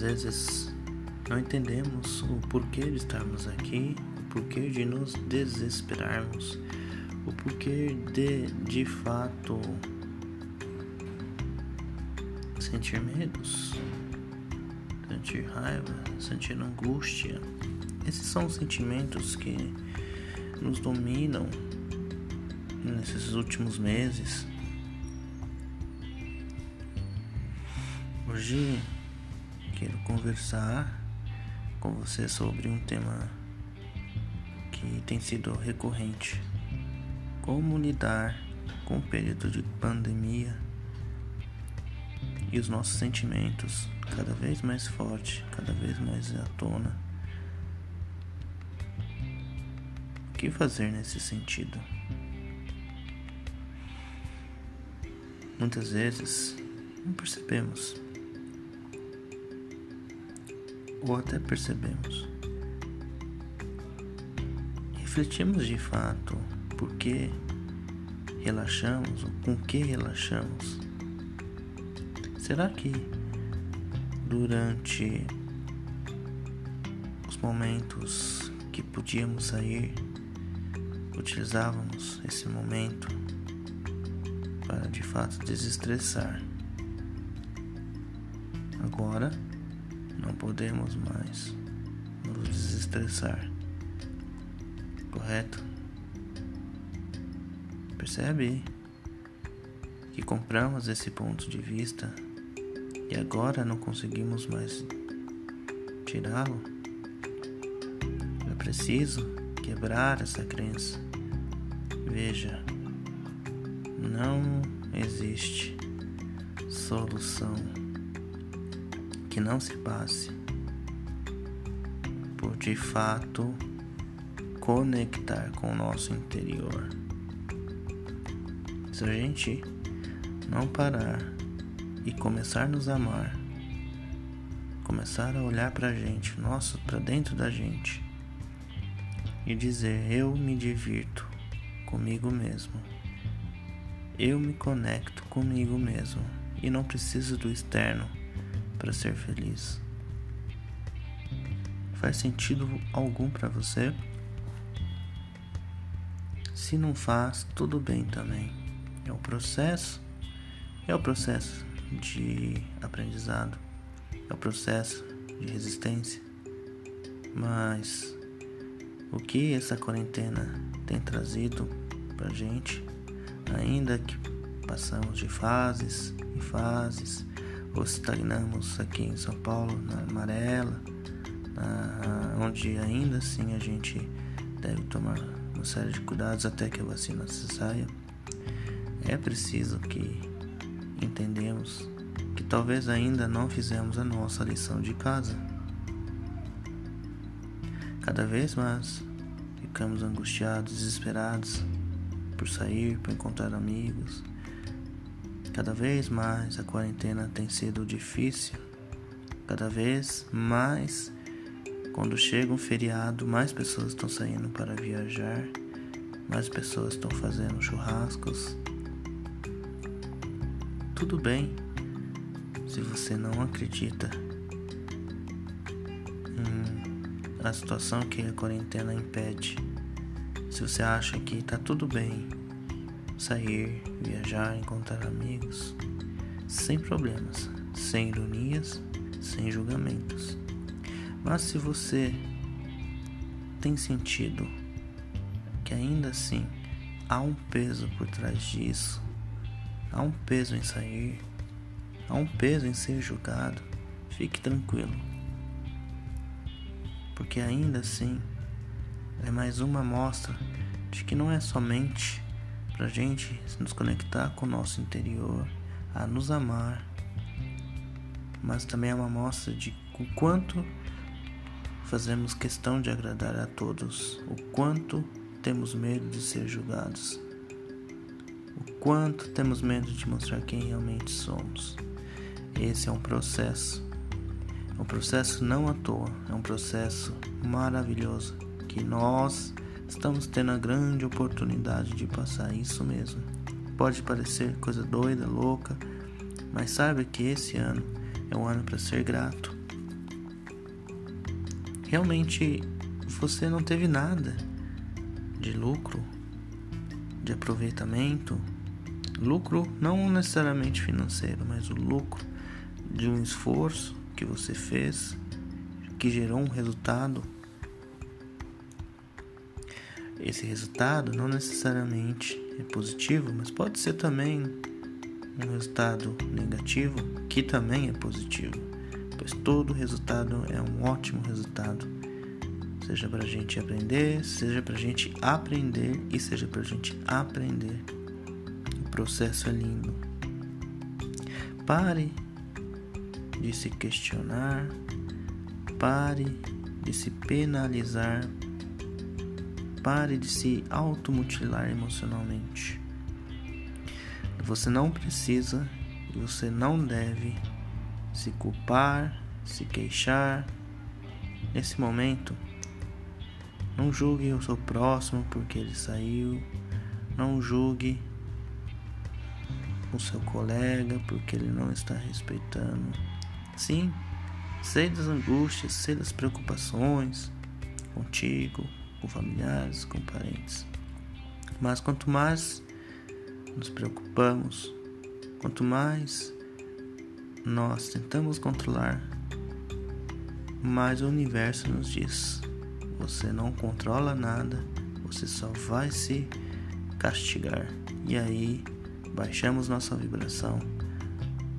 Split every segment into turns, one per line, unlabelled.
Às vezes não entendemos o porquê de estarmos aqui, o porquê de nos desesperarmos, o porquê de de fato sentir medos, sentir raiva, sentir angústia. Esses são os sentimentos que nos dominam nesses últimos meses. Hoje quero conversar com você sobre um tema que tem sido recorrente: como lidar com o período de pandemia e os nossos sentimentos cada vez mais forte, cada vez mais à tona. O que fazer nesse sentido? Muitas vezes não percebemos, ou até percebemos. Refletimos de fato por que relaxamos ou com que relaxamos Será que durante os momentos que podíamos sair, utilizávamos esse momento para de fato desestressar? Agora não podemos mais nos desestressar, correto? Percebe que compramos esse ponto de vista e agora não conseguimos mais tirá-lo. É preciso quebrar essa crença. Veja, não existe solução que não se passe por de fato conectar com o nosso interior. Se a gente não parar e começar a nos amar, começar a olhar para a gente, nossa, para dentro da gente e dizer: Eu me divirto comigo mesmo, eu me conecto comigo mesmo e não preciso do externo para ser feliz. Faz sentido algum para você? Se não faz, tudo bem também. É o processo, é o processo de aprendizado, é o processo de resistência. Mas o que essa quarentena tem trazido pra gente, ainda que passamos de fases e fases, estagnamos aqui em São Paulo, na amarela, na, onde ainda assim a gente deve tomar uma série de cuidados até que a vacina se saia, é preciso que entendemos que talvez ainda não fizemos a nossa lição de casa. Cada vez mais ficamos angustiados, desesperados por sair, por encontrar amigos. Cada vez mais a quarentena tem sido difícil. Cada vez mais, quando chega um feriado, mais pessoas estão saindo para viajar, mais pessoas estão fazendo churrascos, tudo bem se você não acredita em a situação que a quarentena impede. Se você acha que tá tudo bem sair, viajar, encontrar amigos, sem problemas, sem ironias, sem julgamentos. Mas se você tem sentido que ainda assim há um peso por trás disso, Há um peso em sair, há um peso em ser julgado. Fique tranquilo, porque ainda assim é mais uma amostra de que não é somente para a gente nos conectar com o nosso interior, a nos amar, mas também é uma amostra de o quanto fazemos questão de agradar a todos, o quanto temos medo de ser julgados o quanto temos medo de mostrar quem realmente somos. Esse é um processo, é um processo não à toa, é um processo maravilhoso que nós estamos tendo a grande oportunidade de passar isso mesmo. Pode parecer coisa doida, louca, mas saiba que esse ano é um ano para ser grato. realmente você não teve nada de lucro, de aproveitamento, lucro não necessariamente financeiro, mas o lucro de um esforço que você fez que gerou um resultado. Esse resultado não necessariamente é positivo, mas pode ser também um resultado negativo que também é positivo, pois todo resultado é um ótimo resultado, seja para a gente aprender, seja para a gente aprender e seja para a gente aprender. O processo é lindo. Pare de se questionar, pare de se penalizar, pare de se automutilar emocionalmente. Você não precisa e você não deve se culpar, se queixar. Nesse momento, não julgue o seu próximo porque ele saiu. Não julgue o seu colega porque ele não está respeitando. Sim, sei das angústias, sei das preocupações contigo, com familiares, com parentes. Mas quanto mais nos preocupamos, quanto mais nós tentamos controlar, mais o universo nos diz: você não controla nada, você só vai se castigar. E aí baixamos nossa vibração,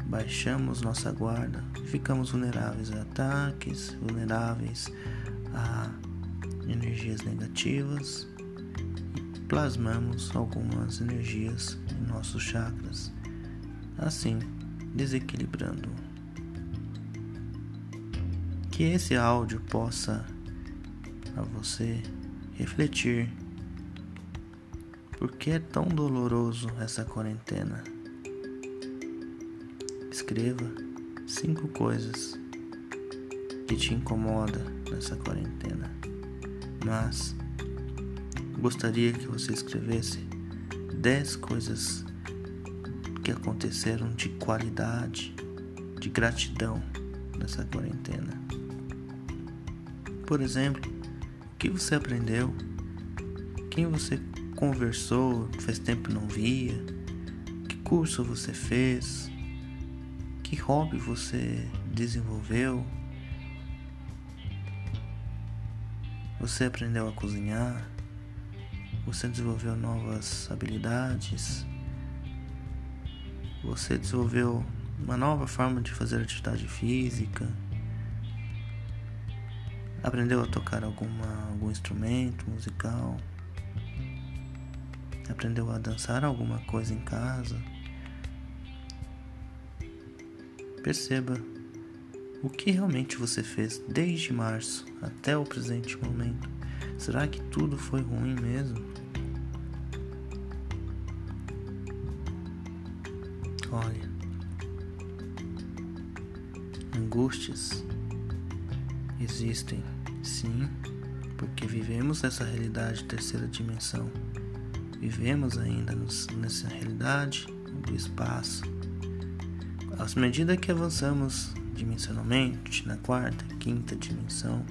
baixamos nossa guarda, ficamos vulneráveis a ataques, vulneráveis a energias negativas plasmamos algumas energias em nossos chakras, assim desequilibrando. Que esse áudio possa a você refletir por que é tão doloroso essa quarentena. Escreva cinco coisas que te incomoda nessa quarentena, mas gostaria que você escrevesse 10 coisas que aconteceram de qualidade, de gratidão nessa quarentena. Por exemplo, o que você aprendeu? Quem você conversou, faz tempo não via? Que curso você fez? Que hobby você desenvolveu? Você aprendeu a cozinhar? Você desenvolveu novas habilidades. Você desenvolveu uma nova forma de fazer atividade física. Aprendeu a tocar alguma, algum instrumento musical. Aprendeu a dançar alguma coisa em casa. Perceba o que realmente você fez desde março até o presente momento. Será que tudo foi ruim mesmo? Olha, angústias existem, sim, porque vivemos essa realidade terceira dimensão. Vivemos ainda nessa realidade do espaço. À medida que avançamos dimensionalmente na quarta, quinta dimensão,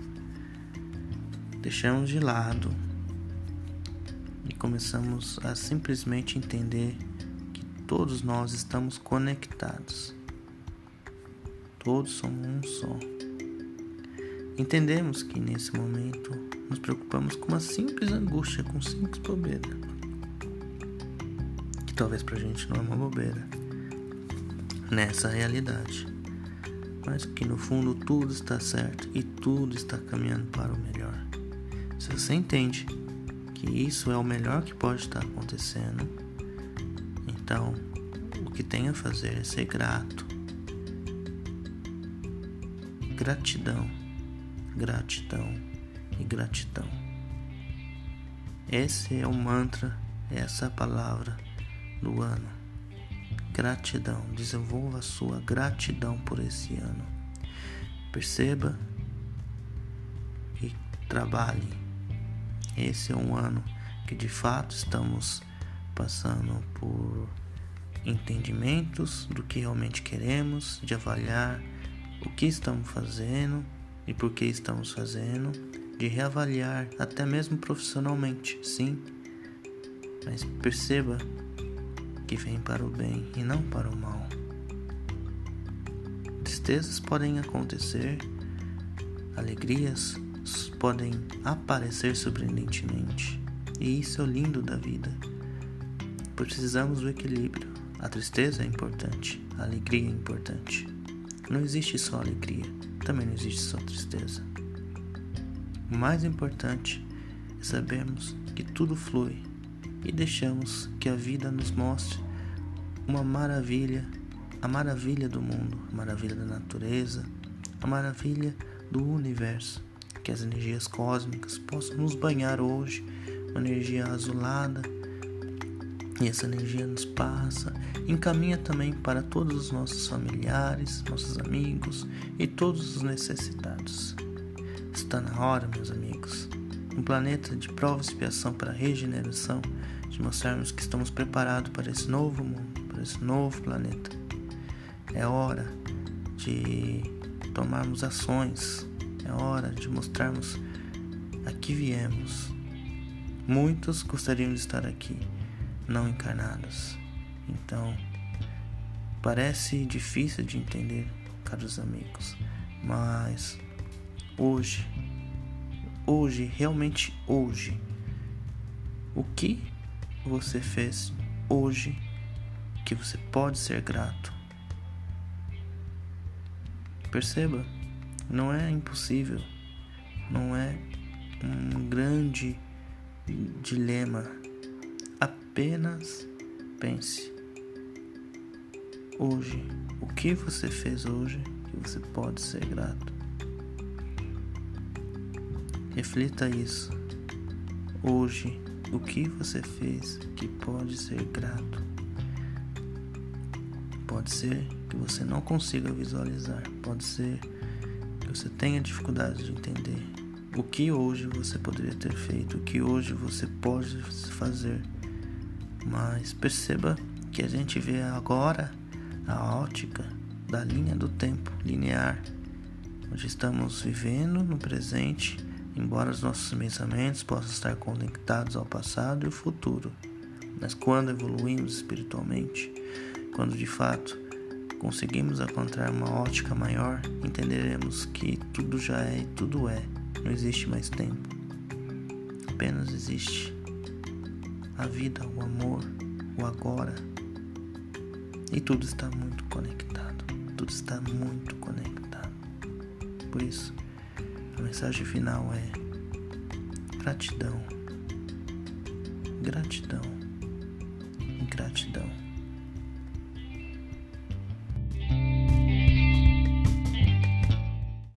deixamos de lado e começamos a simplesmente entender que todos nós estamos conectados. Todos somos um só. Entendemos que nesse momento nos preocupamos com uma simples angústia, com simples bobeira. Que talvez pra gente não é uma bobeira. Nessa realidade. Mas que no fundo tudo está certo e tudo está caminhando para o melhor. Se você entende que isso é o melhor que pode estar acontecendo, então o que tem a fazer é ser grato. Gratidão, gratidão e gratidão. Esse é o mantra, essa é a palavra do ano. Gratidão. Desenvolva sua gratidão por esse ano. Perceba e trabalhe esse é um ano que de fato estamos passando por entendimentos do que realmente queremos, de avaliar o que estamos fazendo e por que estamos fazendo, de reavaliar até mesmo profissionalmente, sim, mas perceba que vem para o bem e não para o mal. Tristezas podem acontecer, alegrias podem aparecer surpreendentemente, e isso é o lindo da vida. Precisamos do equilíbrio. A tristeza é importante, a alegria é importante. Não existe só alegria, também não existe só tristeza. O mais importante é sabermos que tudo flui e deixamos que a vida nos mostre uma maravilha, a maravilha do mundo, a maravilha da natureza, a maravilha do universo. Que as energias cósmicas possam nos banhar hoje, uma energia azulada, e essa energia nos passa, encaminha também para todos os nossos familiares, nossos amigos e todos os necessitados. Está na hora, meus amigos, um planeta de prova e expiação para regeneração, de mostrarmos que estamos preparados para esse novo mundo, para esse novo planeta. É hora de tomarmos ações, é hora de mostrarmos a que viemos. Muitos gostariam de estar aqui, não encarnados. Então, parece difícil de entender, caros amigos, mas hoje, hoje, realmente hoje, o que você fez hoje que você pode ser grato? Perceba, não é impossível, não é um grande dilema. Apenas pense. Hoje, o que você fez hoje que você pode ser grato? Reflita isso. Hoje, o que você fez que pode ser grato? Pode ser que você não consiga visualizar, pode ser que você tenha dificuldade de entender o que hoje você poderia ter feito, o que hoje você pode fazer. Mas perceba que a gente vê agora a ótica da linha do tempo linear, onde estamos vivendo no presente, embora os nossos pensamentos possam estar conectados ao passado e ao futuro. Mas quando evoluímos espiritualmente, quando de fato conseguimos encontrar uma ótica maior, entenderemos que tudo já é e tudo é. Não existe mais tempo. Apenas existe a vida, o amor, o agora. E tudo está muito conectado. Tudo está muito conectado. Por isso, a mensagem final é gratidão. Gratidão. Gratidão.